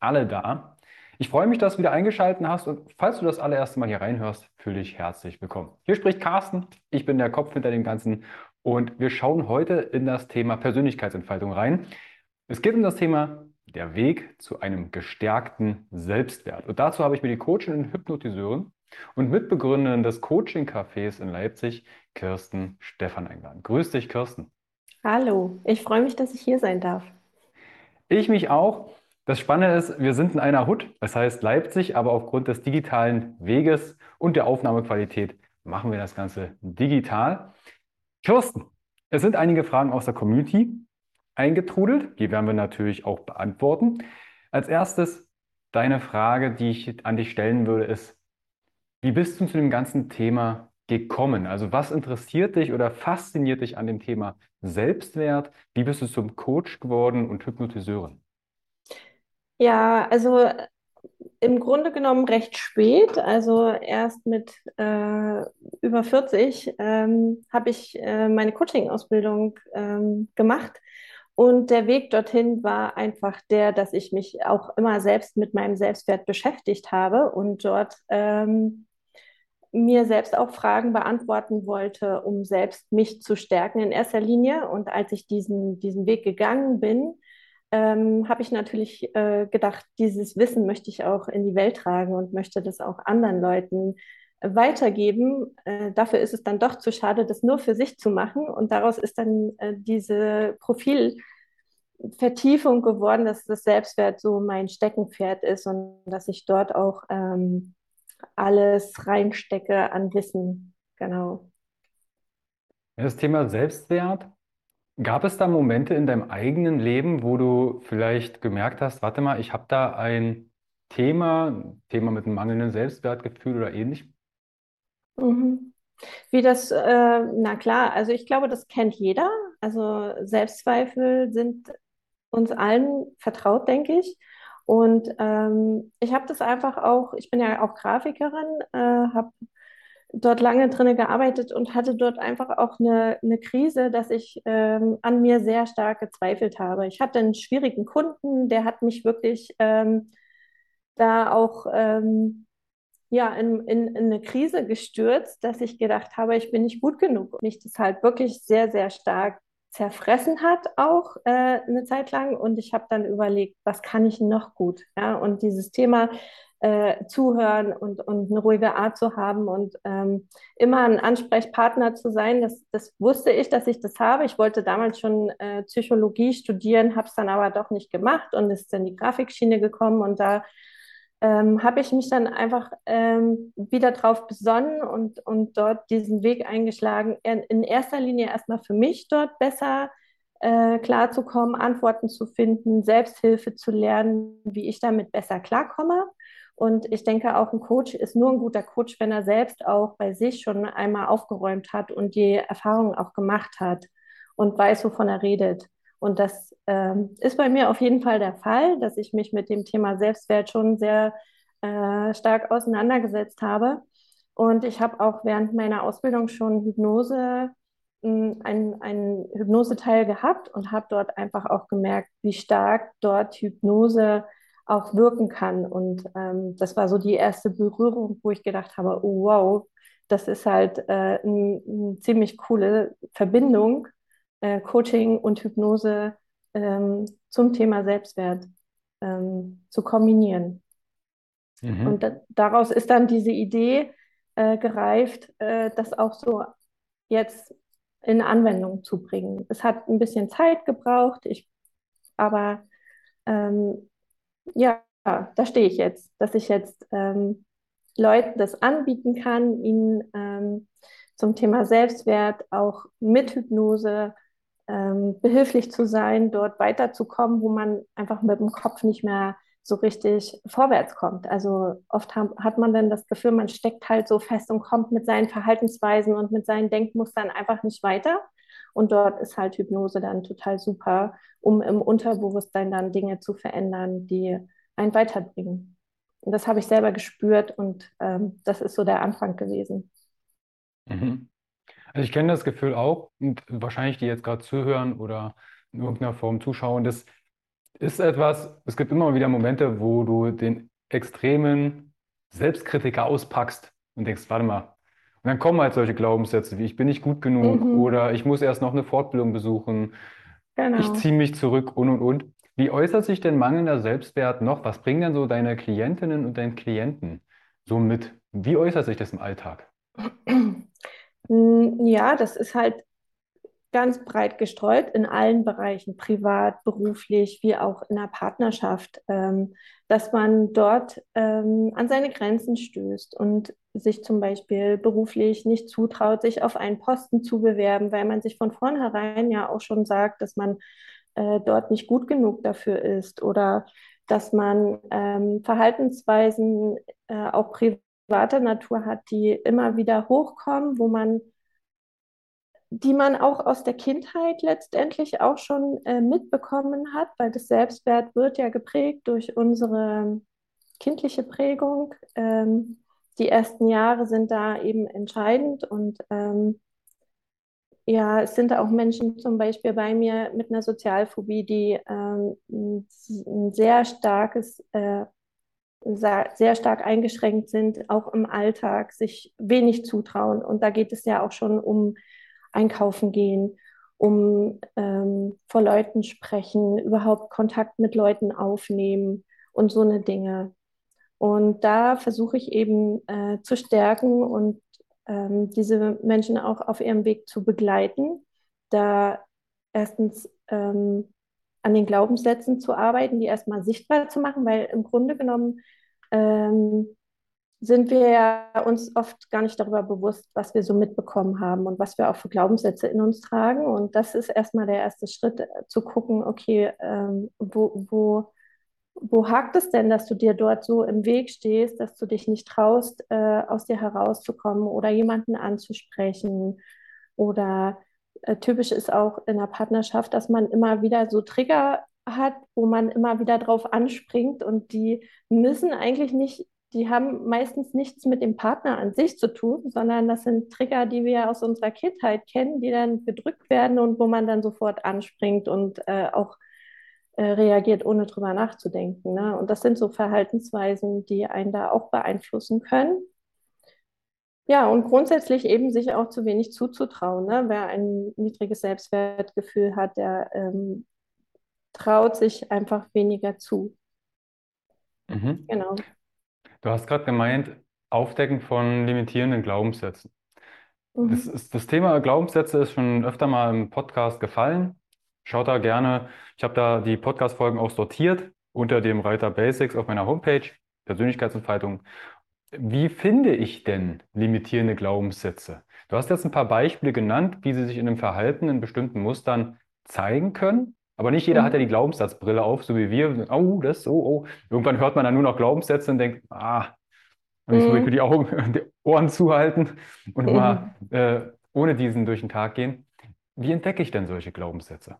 alle da. Ich freue mich, dass du wieder eingeschaltet hast und falls du das allererste Mal hier reinhörst, fühle dich herzlich willkommen. Hier spricht Carsten, ich bin der Kopf hinter dem Ganzen und wir schauen heute in das Thema Persönlichkeitsentfaltung rein. Es geht um das Thema der Weg zu einem gestärkten Selbstwert. Und dazu habe ich mir die Coachin und Hypnotiseurin und Mitbegründerin des Coaching-Cafés in Leipzig, Kirsten Stefan, eingeladen. Grüß dich, Kirsten. Hallo, ich freue mich, dass ich hier sein darf. Ich mich auch. Das Spannende ist, wir sind in einer Hut, das heißt Leipzig, aber aufgrund des digitalen Weges und der Aufnahmequalität machen wir das Ganze digital. Kirsten, es sind einige Fragen aus der Community eingetrudelt, die werden wir natürlich auch beantworten. Als erstes, deine Frage, die ich an dich stellen würde, ist, wie bist du zu dem ganzen Thema gekommen? Also was interessiert dich oder fasziniert dich an dem Thema Selbstwert? Wie bist du zum Coach geworden und Hypnotiseurin? Ja, also im Grunde genommen recht spät, also erst mit äh, über 40 ähm, habe ich äh, meine Coaching-Ausbildung ähm, gemacht. Und der Weg dorthin war einfach der, dass ich mich auch immer selbst mit meinem Selbstwert beschäftigt habe und dort ähm, mir selbst auch Fragen beantworten wollte, um selbst mich zu stärken in erster Linie. Und als ich diesen, diesen Weg gegangen bin, ähm, habe ich natürlich äh, gedacht, dieses Wissen möchte ich auch in die Welt tragen und möchte das auch anderen Leuten weitergeben. Äh, dafür ist es dann doch zu schade, das nur für sich zu machen. Und daraus ist dann äh, diese Profilvertiefung geworden, dass das Selbstwert so mein Steckenpferd ist und dass ich dort auch ähm, alles reinstecke an Wissen. Genau. Das Thema Selbstwert Gab es da Momente in deinem eigenen Leben, wo du vielleicht gemerkt hast, warte mal, ich habe da ein Thema, Thema mit einem mangelnden Selbstwertgefühl oder ähnlich? Mhm. Wie das, äh, na klar, also ich glaube, das kennt jeder. Also Selbstzweifel sind uns allen vertraut, denke ich. Und ähm, ich habe das einfach auch, ich bin ja auch Grafikerin, äh, habe dort lange drin gearbeitet und hatte dort einfach auch eine, eine Krise, dass ich ähm, an mir sehr stark gezweifelt habe. Ich hatte einen schwierigen Kunden, der hat mich wirklich ähm, da auch ähm, ja, in, in, in, eine Krise gestürzt, dass ich gedacht habe, ich bin nicht gut genug. Und mich das halt wirklich sehr, sehr stark zerfressen hat, auch äh, eine Zeit lang. Und ich habe dann überlegt, was kann ich noch gut? Ja? Und dieses Thema äh, zuhören und, und eine ruhige Art zu haben und ähm, immer ein Ansprechpartner zu sein. Das, das wusste ich, dass ich das habe. Ich wollte damals schon äh, Psychologie studieren, habe es dann aber doch nicht gemacht und ist in die Grafikschiene gekommen und da ähm, habe ich mich dann einfach ähm, wieder drauf besonnen und, und dort diesen Weg eingeschlagen, in, in erster Linie erstmal für mich dort besser äh, klarzukommen, Antworten zu finden, Selbsthilfe zu lernen, wie ich damit besser klarkomme. Und ich denke, auch ein Coach ist nur ein guter Coach, wenn er selbst auch bei sich schon einmal aufgeräumt hat und die Erfahrungen auch gemacht hat und weiß, wovon er redet. Und das ähm, ist bei mir auf jeden Fall der Fall, dass ich mich mit dem Thema Selbstwert schon sehr äh, stark auseinandergesetzt habe. Und ich habe auch während meiner Ausbildung schon Hypnose, einen, einen Hypnoseteil gehabt und habe dort einfach auch gemerkt, wie stark dort Hypnose auch wirken kann. Und ähm, das war so die erste Berührung, wo ich gedacht habe, oh, wow, das ist halt äh, eine ein ziemlich coole Verbindung, äh, Coaching und Hypnose ähm, zum Thema Selbstwert ähm, zu kombinieren. Mhm. Und da, daraus ist dann diese Idee äh, gereift, äh, das auch so jetzt in Anwendung zu bringen. Es hat ein bisschen Zeit gebraucht, ich, aber ähm, ja, da stehe ich jetzt, dass ich jetzt ähm, Leuten das anbieten kann, ihnen ähm, zum Thema Selbstwert auch mit Hypnose ähm, behilflich zu sein, dort weiterzukommen, wo man einfach mit dem Kopf nicht mehr so richtig vorwärts kommt. Also oft haben, hat man dann das Gefühl, man steckt halt so fest und kommt mit seinen Verhaltensweisen und mit seinen Denkmustern einfach nicht weiter. Und dort ist halt Hypnose dann total super, um im Unterbewusstsein dann Dinge zu verändern, die einen weiterbringen. Und das habe ich selber gespürt und ähm, das ist so der Anfang gewesen. Mhm. Also ich kenne das Gefühl auch und wahrscheinlich die jetzt gerade zuhören oder in irgendeiner Form zuschauen, das ist etwas, es gibt immer wieder Momente, wo du den extremen Selbstkritiker auspackst und denkst, warte mal. Und dann kommen halt solche Glaubenssätze wie ich bin nicht gut genug mhm. oder ich muss erst noch eine Fortbildung besuchen, genau. ich ziehe mich zurück und und und. Wie äußert sich denn mangelnder Selbstwert noch? Was bringen denn so deine Klientinnen und deinen Klienten so mit? Wie äußert sich das im Alltag? Ja, das ist halt ganz breit gestreut in allen Bereichen, privat, beruflich, wie auch in der Partnerschaft, ähm, dass man dort ähm, an seine Grenzen stößt und sich zum Beispiel beruflich nicht zutraut, sich auf einen Posten zu bewerben, weil man sich von vornherein ja auch schon sagt, dass man äh, dort nicht gut genug dafür ist oder dass man ähm, Verhaltensweisen äh, auch privater Natur hat, die immer wieder hochkommen, wo man die man auch aus der Kindheit letztendlich auch schon äh, mitbekommen hat, weil das Selbstwert wird ja geprägt durch unsere kindliche Prägung. Ähm, die ersten Jahre sind da eben entscheidend und ähm, ja, es sind auch Menschen zum Beispiel bei mir mit einer Sozialphobie, die ähm, ein sehr starkes, äh, sehr stark eingeschränkt sind, auch im Alltag, sich wenig zutrauen. Und da geht es ja auch schon um einkaufen gehen, um ähm, vor Leuten sprechen, überhaupt Kontakt mit Leuten aufnehmen und so eine Dinge. Und da versuche ich eben äh, zu stärken und ähm, diese Menschen auch auf ihrem Weg zu begleiten, da erstens ähm, an den Glaubenssätzen zu arbeiten, die erstmal sichtbar zu machen, weil im Grunde genommen ähm, sind wir ja uns oft gar nicht darüber bewusst, was wir so mitbekommen haben und was wir auch für Glaubenssätze in uns tragen. Und das ist erstmal der erste Schritt, äh, zu gucken, okay, ähm, wo, wo, wo hakt es denn, dass du dir dort so im Weg stehst, dass du dich nicht traust, äh, aus dir herauszukommen oder jemanden anzusprechen? Oder äh, typisch ist auch in der Partnerschaft, dass man immer wieder so Trigger hat, wo man immer wieder drauf anspringt und die müssen eigentlich nicht die haben meistens nichts mit dem Partner an sich zu tun, sondern das sind Trigger, die wir aus unserer Kindheit kennen, die dann gedrückt werden und wo man dann sofort anspringt und äh, auch äh, reagiert, ohne drüber nachzudenken. Ne? Und das sind so Verhaltensweisen, die einen da auch beeinflussen können. Ja, und grundsätzlich eben sich auch zu wenig zuzutrauen. Ne? Wer ein niedriges Selbstwertgefühl hat, der ähm, traut sich einfach weniger zu. Mhm. Genau. Du hast gerade gemeint, Aufdecken von limitierenden Glaubenssätzen. Mhm. Das, ist, das Thema Glaubenssätze ist schon öfter mal im Podcast gefallen. Schaut da gerne, ich habe da die Podcast-Folgen auch sortiert unter dem Reiter Basics auf meiner Homepage, Persönlichkeitsentfaltung. Wie finde ich denn limitierende Glaubenssätze? Du hast jetzt ein paar Beispiele genannt, wie sie sich in einem Verhalten in bestimmten Mustern zeigen können. Aber nicht jeder mhm. hat ja die Glaubenssatzbrille auf, so wie wir. Oh, das, oh, oh. Irgendwann hört man dann nur noch Glaubenssätze und denkt, ah, und ich mhm. die Augen, die Ohren zuhalten und mhm. mal äh, ohne diesen durch den Tag gehen. Wie entdecke ich denn solche Glaubenssätze?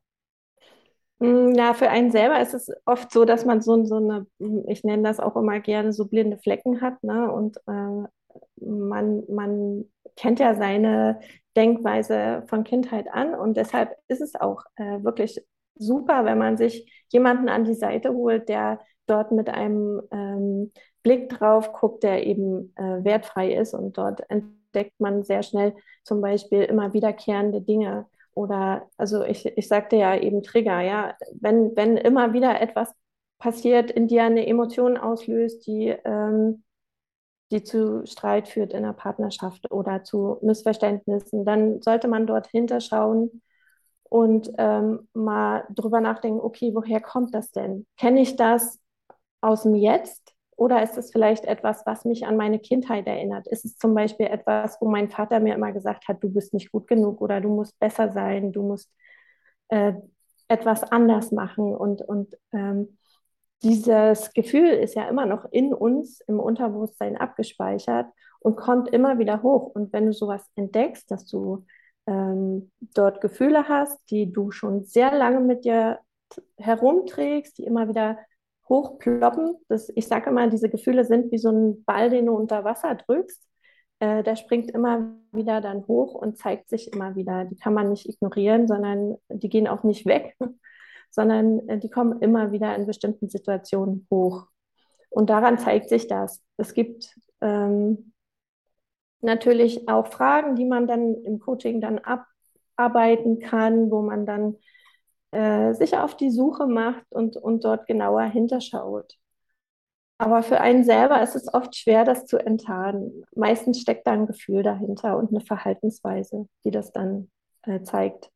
Mm, Ja, für einen selber ist es oft so, dass man so, so eine, ich nenne das auch immer gerne so blinde Flecken hat, ne? Und äh, man, man kennt ja seine Denkweise von Kindheit an und deshalb ist es auch äh, wirklich super, wenn man sich jemanden an die Seite holt, der dort mit einem ähm, Blick drauf guckt, der eben äh, wertfrei ist. Und dort entdeckt man sehr schnell zum Beispiel immer wiederkehrende Dinge oder, also ich, ich sagte ja eben Trigger, ja, wenn, wenn immer wieder etwas passiert, in dir eine Emotion auslöst, die, ähm, die zu Streit führt in der Partnerschaft oder zu Missverständnissen, dann sollte man dort hinterschauen und ähm, mal drüber nachdenken, okay, woher kommt das denn? Kenne ich das aus dem Jetzt? Oder ist es vielleicht etwas, was mich an meine Kindheit erinnert? Ist es zum Beispiel etwas, wo mein Vater mir immer gesagt hat, du bist nicht gut genug oder du musst besser sein, du musst äh, etwas anders machen? Und, und ähm, dieses Gefühl ist ja immer noch in uns im Unterbewusstsein abgespeichert und kommt immer wieder hoch. Und wenn du sowas entdeckst, dass du ähm, dort Gefühle hast, die du schon sehr lange mit dir herumträgst, die immer wieder hochploppen. Das, ich sage immer, diese Gefühle sind wie so ein Ball, den du unter Wasser drückst. Äh, der springt immer wieder dann hoch und zeigt sich immer wieder. Die kann man nicht ignorieren, sondern die gehen auch nicht weg, sondern äh, die kommen immer wieder in bestimmten Situationen hoch. Und daran zeigt sich das. Es gibt ähm, natürlich auch Fragen, die man dann im Coaching dann abarbeiten kann, wo man dann äh, sich auf die Suche macht und, und dort genauer hinterschaut. Aber für einen selber ist es oft schwer, das zu enttarnen. Meistens steckt da ein Gefühl dahinter und eine Verhaltensweise, die das dann äh, zeigt.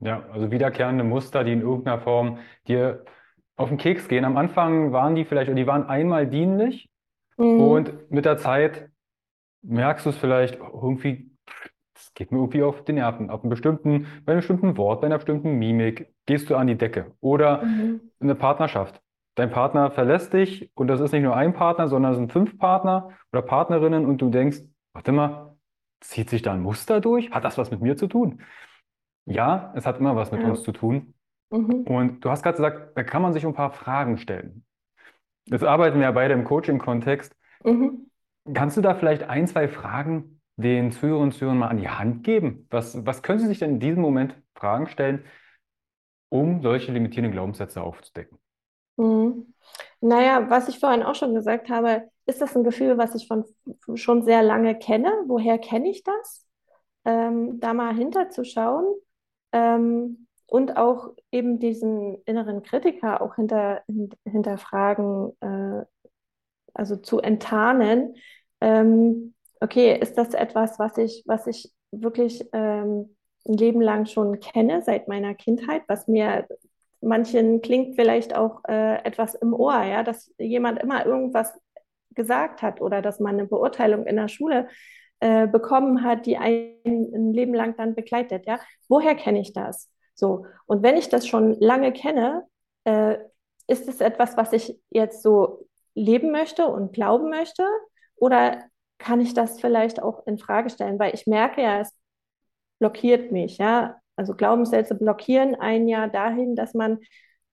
Ja, also wiederkehrende Muster, die in irgendeiner Form dir auf den Keks gehen. Am Anfang waren die vielleicht, die waren einmal dienlich mhm. und mit der Zeit merkst du es vielleicht irgendwie, das geht mir irgendwie auf die Nerven. Auf einem bestimmten, bei einem bestimmten Wort, bei einer bestimmten Mimik gehst du an die Decke. Oder mhm. eine Partnerschaft. Dein Partner verlässt dich und das ist nicht nur ein Partner, sondern es sind fünf Partner oder Partnerinnen und du denkst, warte mal, zieht sich da ein Muster durch? Hat das was mit mir zu tun? Ja, es hat immer was mit ja. uns zu tun. Mhm. Und du hast gerade gesagt, da kann man sich ein paar Fragen stellen. Jetzt arbeiten wir ja beide im Coaching-Kontext. Mhm. Kannst du da vielleicht ein, zwei Fragen den Zuhörern und Zuhörern mal an die Hand geben? Was, was können sie sich denn in diesem Moment Fragen stellen, um solche limitierenden Glaubenssätze aufzudecken? Mhm. Naja, was ich vorhin auch schon gesagt habe, ist das ein Gefühl, was ich von, schon sehr lange kenne? Woher kenne ich das? Ähm, da mal hinterzuschauen ähm, und auch eben diesen inneren Kritiker auch hinter, hinterfragen, äh, also zu enttarnen. Ähm, okay, ist das etwas, was ich, was ich wirklich ähm, ein Leben lang schon kenne, seit meiner Kindheit, was mir manchen klingt vielleicht auch äh, etwas im Ohr, ja, dass jemand immer irgendwas gesagt hat oder dass man eine Beurteilung in der Schule äh, bekommen hat, die ein, ein Leben lang dann begleitet, ja. Woher kenne ich das? So. Und wenn ich das schon lange kenne, äh, ist es etwas, was ich jetzt so leben möchte und glauben möchte? Oder kann ich das vielleicht auch in Frage stellen? Weil ich merke ja, es blockiert mich, ja. Also Glaubenssätze blockieren ein Jahr dahin, dass man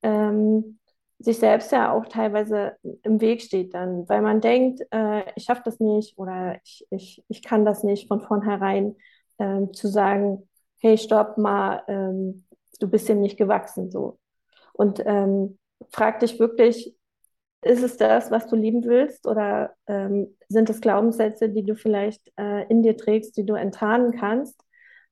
ähm, sich selbst ja auch teilweise im Weg steht dann, weil man denkt, äh, ich schaffe das nicht oder ich, ich, ich kann das nicht von vornherein ähm, zu sagen, hey, stopp mal, ähm, du bist dem nicht gewachsen so. Und ähm, frag dich wirklich, ist es das, was du lieben willst oder ähm, sind es Glaubenssätze, die du vielleicht äh, in dir trägst, die du enttarnen kannst?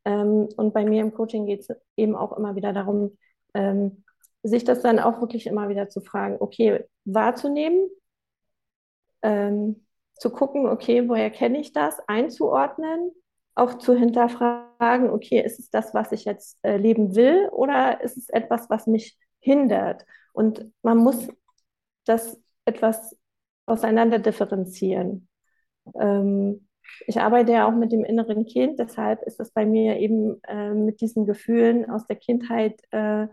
Ähm, und bei mir im Coaching geht es eben auch immer wieder darum, ähm, sich das dann auch wirklich immer wieder zu fragen, okay, wahrzunehmen, ähm, zu gucken, okay, woher kenne ich das, einzuordnen, auch zu hinterfragen, okay, ist es das, was ich jetzt äh, leben will oder ist es etwas, was mich hindert? Und man muss das etwas auseinander differenzieren. Ähm, ich arbeite ja auch mit dem inneren Kind, deshalb ist es bei mir eben äh, mit diesen Gefühlen aus der Kindheit äh,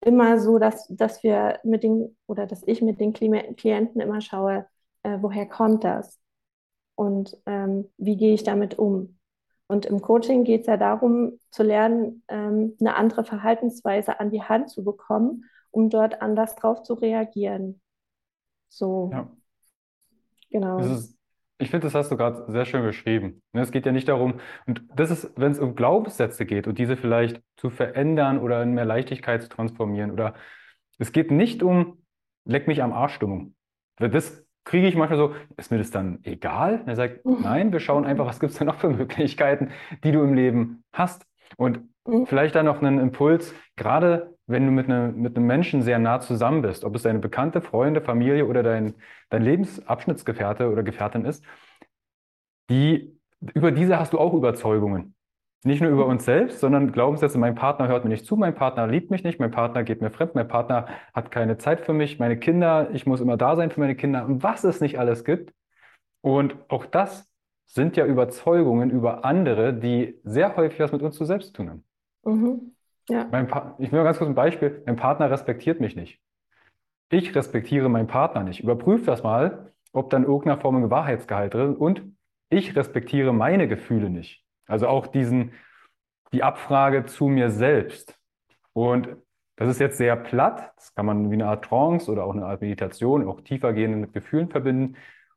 immer so, dass, dass wir mit den oder dass ich mit den Klienten immer schaue, äh, woher kommt das und ähm, wie gehe ich damit um. Und im Coaching geht es ja darum, zu lernen, ähm, eine andere Verhaltensweise an die Hand zu bekommen, um dort anders drauf zu reagieren. So. Ja. Genau. Ist, ich finde, das hast du gerade sehr schön beschrieben. Ne, es geht ja nicht darum, und das ist, wenn es um Glaubenssätze geht und diese vielleicht zu verändern oder in mehr Leichtigkeit zu transformieren, oder es geht nicht um Leck mich am Arsch-Stimmung. Das kriege ich manchmal so, ist mir das dann egal? Er sagt, mhm. nein, wir schauen einfach, was gibt es denn noch für Möglichkeiten, die du im Leben hast. Und mhm. vielleicht dann noch einen Impuls, gerade wenn du mit, ne, mit einem Menschen sehr nah zusammen bist, ob es deine bekannte Freunde, Familie oder dein, dein Lebensabschnittsgefährte oder Gefährtin ist, die, über diese hast du auch Überzeugungen. Nicht nur über uns selbst, sondern Glaubenssätze, mein Partner hört mir nicht zu, mein Partner liebt mich nicht, mein Partner geht mir fremd, mein Partner hat keine Zeit für mich, meine Kinder, ich muss immer da sein für meine Kinder, was es nicht alles gibt. Und auch das sind ja Überzeugungen über andere, die sehr häufig was mit uns zu selbst tun haben. Mhm. Ja. ich will mal ganz kurz ein Beispiel. Mein Partner respektiert mich nicht. Ich respektiere meinen Partner nicht. Überprüf das mal, ob dann irgendeiner Form ein Wahrheitsgehalt drin ist. Und ich respektiere meine Gefühle nicht. Also auch diesen, die Abfrage zu mir selbst. Und das ist jetzt sehr platt. Das kann man wie eine Art Trance oder auch eine Art Meditation, auch tiefer gehen mit Gefühlen verbinden.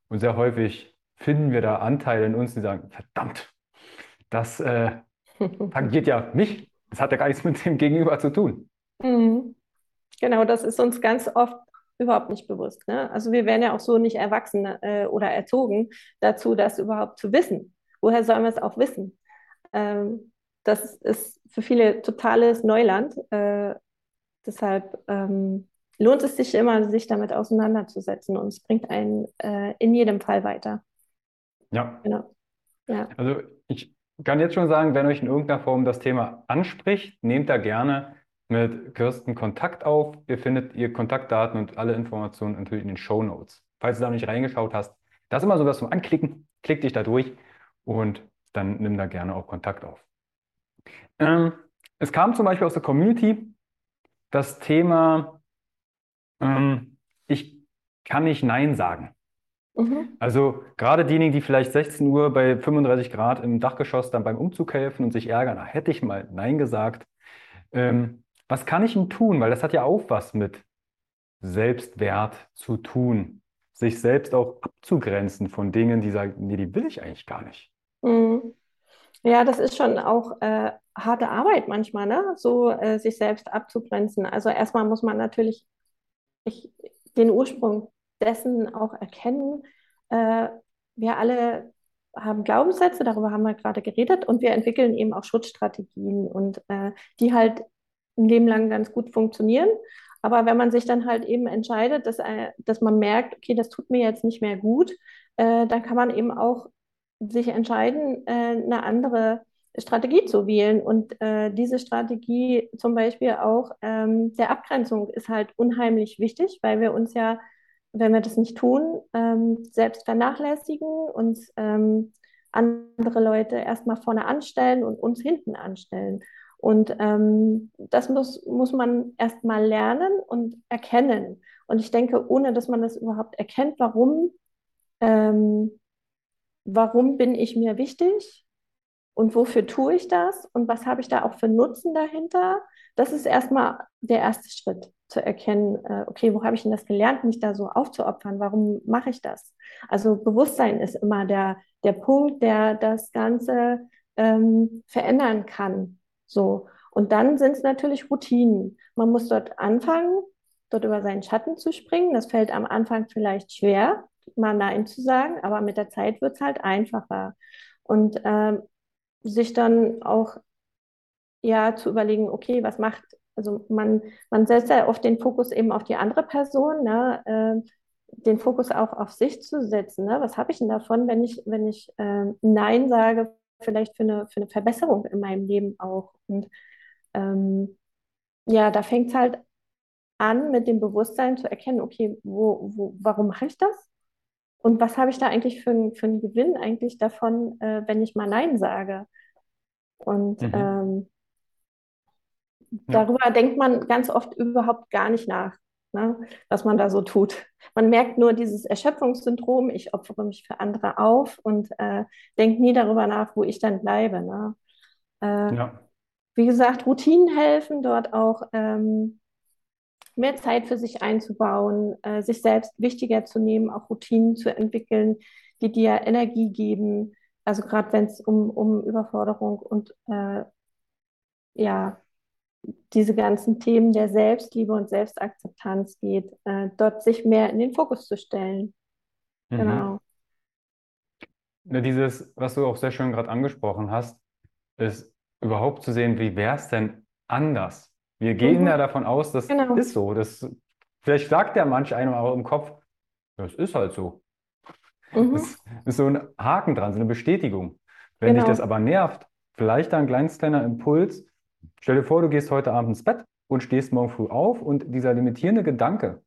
Und sehr häufig finden wir da Anteile in uns, die sagen, verdammt, das äh, tangiert ja mich. Das hat ja gar nichts mit dem Gegenüber zu tun. Mhm. Genau, das ist uns ganz oft überhaupt nicht bewusst. Ne? Also wir werden ja auch so nicht erwachsen äh, oder erzogen dazu, das überhaupt zu wissen. Woher sollen wir es auch wissen? Ähm, das ist für viele totales Neuland. Äh, deshalb ähm, lohnt es sich immer, sich damit auseinanderzusetzen und es bringt einen äh, in jedem Fall weiter. Ja. Genau. ja. Also ich kann jetzt schon sagen, wenn euch in irgendeiner Form das Thema anspricht, nehmt da gerne mit Kirsten Kontakt auf. Ihr findet ihr Kontaktdaten und alle Informationen natürlich in den Show Notes. Falls du da noch nicht reingeschaut hast, das ist immer so was zum Anklicken. Klick dich da durch und dann nimm da gerne auch Kontakt auf. Ähm, es kam zum Beispiel aus der Community das Thema, ähm, ich kann nicht Nein sagen. Mhm. Also gerade diejenigen, die vielleicht 16 Uhr bei 35 Grad im Dachgeschoss dann beim Umzug helfen und sich ärgern, ach, hätte ich mal Nein gesagt. Ähm, was kann ich ihm tun? Weil das hat ja auch was mit Selbstwert zu tun. Sich selbst auch abzugrenzen von Dingen, die sagen, nee, die will ich eigentlich gar nicht. Mhm. Ja, das ist schon auch äh, harte Arbeit manchmal, ne? so äh, sich selbst abzugrenzen. Also erstmal muss man natürlich ich, den Ursprung dessen auch erkennen. Äh, wir alle haben Glaubenssätze, darüber haben wir gerade geredet, und wir entwickeln eben auch Schutzstrategien und äh, die halt ein Leben lang ganz gut funktionieren. Aber wenn man sich dann halt eben entscheidet, dass, äh, dass man merkt, okay, das tut mir jetzt nicht mehr gut, äh, dann kann man eben auch sich entscheiden, äh, eine andere Strategie zu wählen. Und äh, diese Strategie zum Beispiel auch ähm, der Abgrenzung ist halt unheimlich wichtig, weil wir uns ja, wenn wir das nicht tun, ähm, selbst vernachlässigen, uns ähm, andere Leute erstmal vorne anstellen und uns hinten anstellen. Und ähm, das muss, muss man erstmal lernen und erkennen. Und ich denke, ohne dass man das überhaupt erkennt, warum ähm, warum bin ich mir wichtig und wofür tue ich das und was habe ich da auch für Nutzen dahinter. Das ist erstmal der erste Schritt, zu erkennen, äh, okay, wo habe ich denn das gelernt, mich da so aufzuopfern? Warum mache ich das? Also Bewusstsein ist immer der, der Punkt, der das Ganze ähm, verändern kann. So. Und dann sind es natürlich Routinen. Man muss dort anfangen, dort über seinen Schatten zu springen. Das fällt am Anfang vielleicht schwer, mal Nein zu sagen, aber mit der Zeit wird es halt einfacher. Und ähm, sich dann auch ja zu überlegen, okay, was macht, also man, man setzt ja oft den Fokus eben auf die andere Person, ne? Äh, den Fokus auch auf sich zu setzen. Ne? Was habe ich denn davon, wenn ich, wenn ich äh, Nein sage, vielleicht für eine, für eine Verbesserung in meinem Leben auch. Und ähm, ja, da fängt es halt an, mit dem Bewusstsein zu erkennen, okay, wo, wo, warum mache ich das? Und was habe ich da eigentlich für, einen, für einen Gewinn eigentlich davon, äh, wenn ich mal Nein sage? Und mhm. ähm, darüber ja. denkt man ganz oft überhaupt gar nicht nach. ne, was man da so tut. Man merkt nur dieses Erschöpfungssyndrom, ich opfere mich für andere auf und äh, denke nie darüber nach, wo ich dann bleibe. Ne? Äh, ja. Wie gesagt, Routinen helfen, dort auch ähm, mehr Zeit für sich einzubauen, äh, sich selbst wichtiger zu nehmen, auch Routinen zu entwickeln, die dir Energie geben. Also gerade wenn es um, um Überforderung und äh, ja, diese ganzen Themen der Selbstliebe und Selbstakzeptanz geht, äh, dort sich mehr in den Fokus zu stellen. Mhm. Genau. Ja, dieses, was du auch sehr schön gerade angesprochen hast, ist überhaupt zu sehen, wie wäre es denn anders? Wir gehen mhm. ja davon aus, das genau. ist so. Das, vielleicht sagt der manch einer auch im Kopf, das ist halt so. Mhm. Das ist so ein Haken dran, so eine Bestätigung. Wenn genau. dich das aber nervt, vielleicht ein kleines kleiner Impuls, Stell dir vor, du gehst heute Abend ins Bett und stehst morgen früh auf und dieser limitierende Gedanke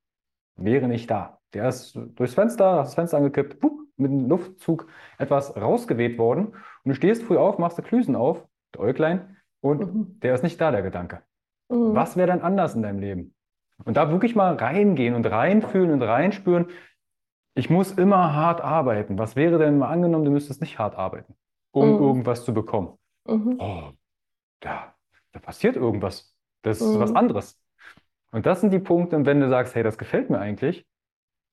wäre nicht da. Der ist durchs Fenster, das Fenster angekippt, pup, mit einem Luftzug etwas rausgeweht worden und du stehst früh auf, machst die Klüsen auf, der Äuglein, und mhm. der ist nicht da, der Gedanke. Mhm. Was wäre dann anders in deinem Leben? Und da wirklich mal reingehen und reinfühlen und reinspüren, ich muss immer hart arbeiten. Was wäre denn mal angenommen, du müsstest nicht hart arbeiten, um mhm. irgendwas zu bekommen? Mhm. Oh, ja, da passiert irgendwas. Das ist mhm. was anderes. Und das sind die Punkte, wenn du sagst, hey, das gefällt mir eigentlich,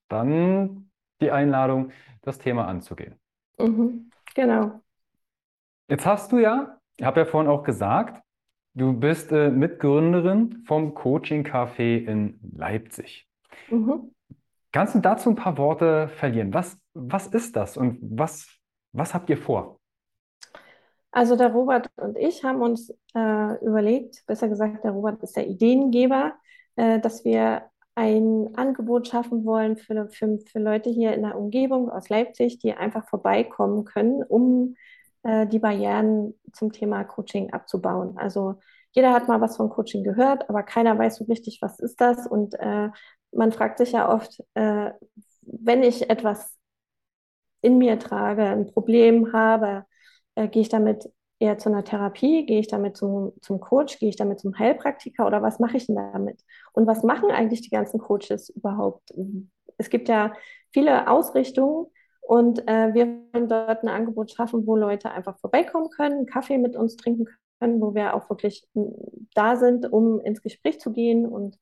dann die Einladung, das Thema anzugehen. Mhm. Genau. Jetzt hast du ja, ich habe ja vorhin auch gesagt, du bist äh, Mitgründerin vom Coaching Café in Leipzig. Mhm. Kannst du dazu ein paar Worte verlieren? Was, was ist das und was, was habt ihr vor? Also der Robert und ich haben uns äh, überlegt, besser gesagt, der Robert ist der Ideengeber, äh, dass wir ein Angebot schaffen wollen für, für, für Leute hier in der Umgebung aus Leipzig, die einfach vorbeikommen können, um äh, die Barrieren zum Thema Coaching abzubauen. Also jeder hat mal was von Coaching gehört, aber keiner weiß so richtig, was ist das. Und äh, man fragt sich ja oft, äh, wenn ich etwas in mir trage, ein Problem habe, äh, gehe ich damit eher zu einer Therapie? Gehe ich damit zum, zum Coach? Gehe ich damit zum Heilpraktiker? Oder was mache ich denn damit? Und was machen eigentlich die ganzen Coaches überhaupt? Es gibt ja viele Ausrichtungen und äh, wir wollen dort ein Angebot schaffen, wo Leute einfach vorbeikommen können, einen Kaffee mit uns trinken können, wo wir auch wirklich da sind, um ins Gespräch zu gehen und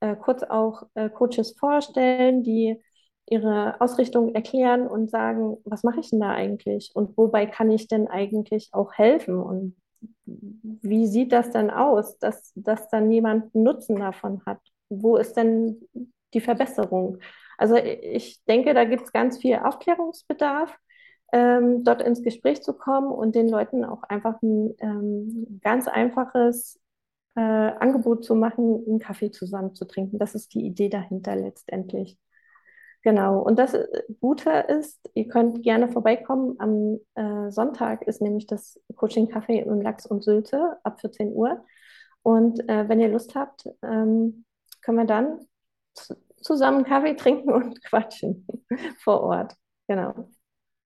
äh, kurz auch äh, Coaches vorstellen, die ihre Ausrichtung erklären und sagen, was mache ich denn da eigentlich und wobei kann ich denn eigentlich auch helfen und wie sieht das denn aus, dass, dass dann jemand Nutzen davon hat? Wo ist denn die Verbesserung? Also ich denke, da gibt es ganz viel Aufklärungsbedarf, ähm, dort ins Gespräch zu kommen und den Leuten auch einfach ein ähm, ganz einfaches äh, Angebot zu machen, einen Kaffee zusammen zu trinken. Das ist die Idee dahinter letztendlich. Genau, und das äh, Gute ist, ihr könnt gerne vorbeikommen. Am äh, Sonntag ist nämlich das Coaching Café im Lachs und Sylte ab 14 Uhr. Und äh, wenn ihr Lust habt, ähm, können wir dann zusammen Kaffee trinken und quatschen vor Ort. Genau.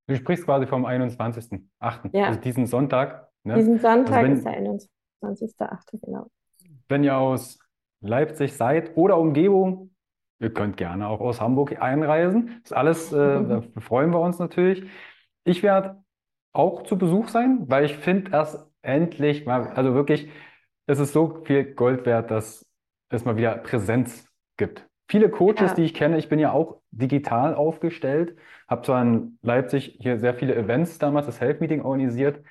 Du sprichst quasi vom 21.08. Ja. Also diesen Sonntag. Ne? Diesen Sonntag also wenn, ist der 21.08. genau. Wenn ihr aus Leipzig seid oder Umgebung, Ihr könnt gerne auch aus Hamburg einreisen. Das ist alles, äh, da freuen wir uns natürlich. Ich werde auch zu Besuch sein, weil ich finde erst endlich mal, also wirklich, es ist so viel Gold wert, dass es mal wieder Präsenz gibt. Viele Coaches, ja. die ich kenne, ich bin ja auch digital aufgestellt, habe zwar in Leipzig hier sehr viele Events damals, das Health Meeting organisiert,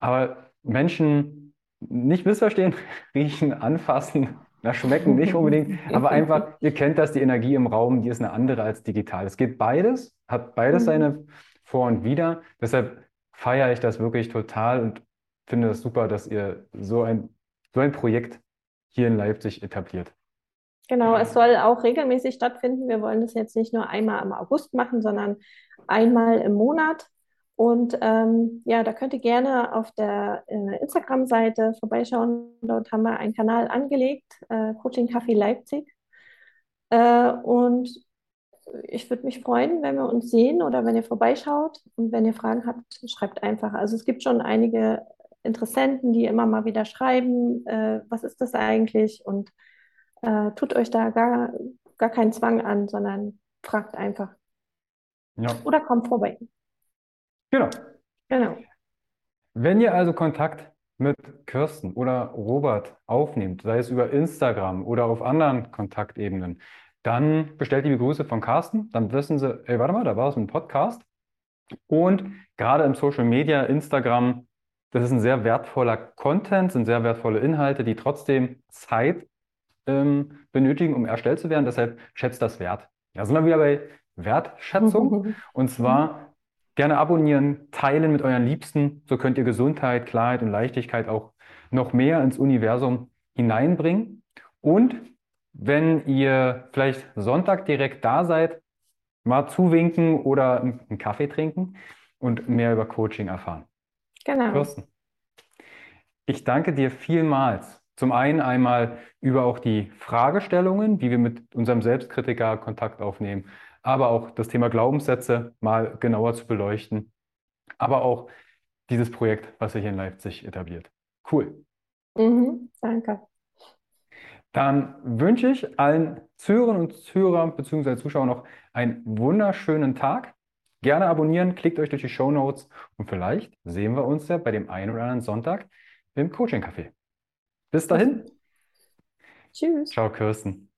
aber Menschen nicht missverstehen, riechen, anfassen, na, schmecken nicht unbedingt, aber einfach, ihr kennt das, die Energie im Raum, die ist eine andere als digital. Es geht beides, hat beides mhm. seine Vor- und Wider. Deshalb feiere ich das wirklich total und finde es das super, dass ihr so ein, so ein Projekt hier in Leipzig etabliert. Genau, es soll auch regelmäßig stattfinden. Wir wollen das jetzt nicht nur einmal im August machen, sondern einmal im Monat. Und ähm, ja, da könnt ihr gerne auf der äh, Instagram-Seite vorbeischauen. Dort haben wir einen Kanal angelegt, äh, Coaching Café Leipzig. Äh, und ich würde mich freuen, wenn wir uns sehen oder wenn ihr vorbeischaut. Und wenn ihr Fragen habt, schreibt einfach. Also es gibt schon einige Interessenten, die immer mal wieder schreiben, äh, was ist das eigentlich? Und äh, tut euch da gar, gar keinen Zwang an, sondern fragt einfach. Ja, Oder kommt vorbei. Genau. Genau. Wenn ihr also Kontakt mit Kirsten oder Robert aufnehmt, sei es über Instagram oder auf anderen Kontaktebenen, dann bestellt liebe Grüße von Carsten. Dann wissen sie, ey, warte mal, da war es ein Podcast. Und gerade im Social Media, Instagram, das ist ein sehr wertvoller Content, sind sehr wertvolle Inhalte, die trotzdem Zeit ähm, benötigen, um erstellt zu werden. Deshalb schätzt das wert. Ja, sind wir wieder bei Wertschätzung. Und zwar gerne abonnieren, teilen mit euren Liebsten. So könnt ihr Gesundheit, Klarheit und Leichtigkeit auch noch mehr ins Universum hineinbringen. Und wenn ihr vielleicht Sonntag direkt da seid, mal zuwinken oder einen Kaffee trinken und mehr über Coaching erfahren. Genau. Kirsten, ich danke dir vielmals. Zum einen einmal über auch die Fragestellungen, wie wir mit unserem Selbstkritiker Kontakt aufnehmen, aber auch das Thema Glaubenssätze mal genauer zu beleuchten, aber auch dieses Projekt, was sich in Leipzig etabliert. Cool. Mhm, danke. Dann wünsche ich allen Zuhörern und Zuhörern bzw. Zuschauern noch einen wunderschönen Tag. Gerne abonnieren, klickt euch durch die Show Notes und vielleicht sehen wir uns ja bei dem einen oder anderen Sonntag im Coaching Café. Bis dahin. Tschüss. Ciao, Kirsten.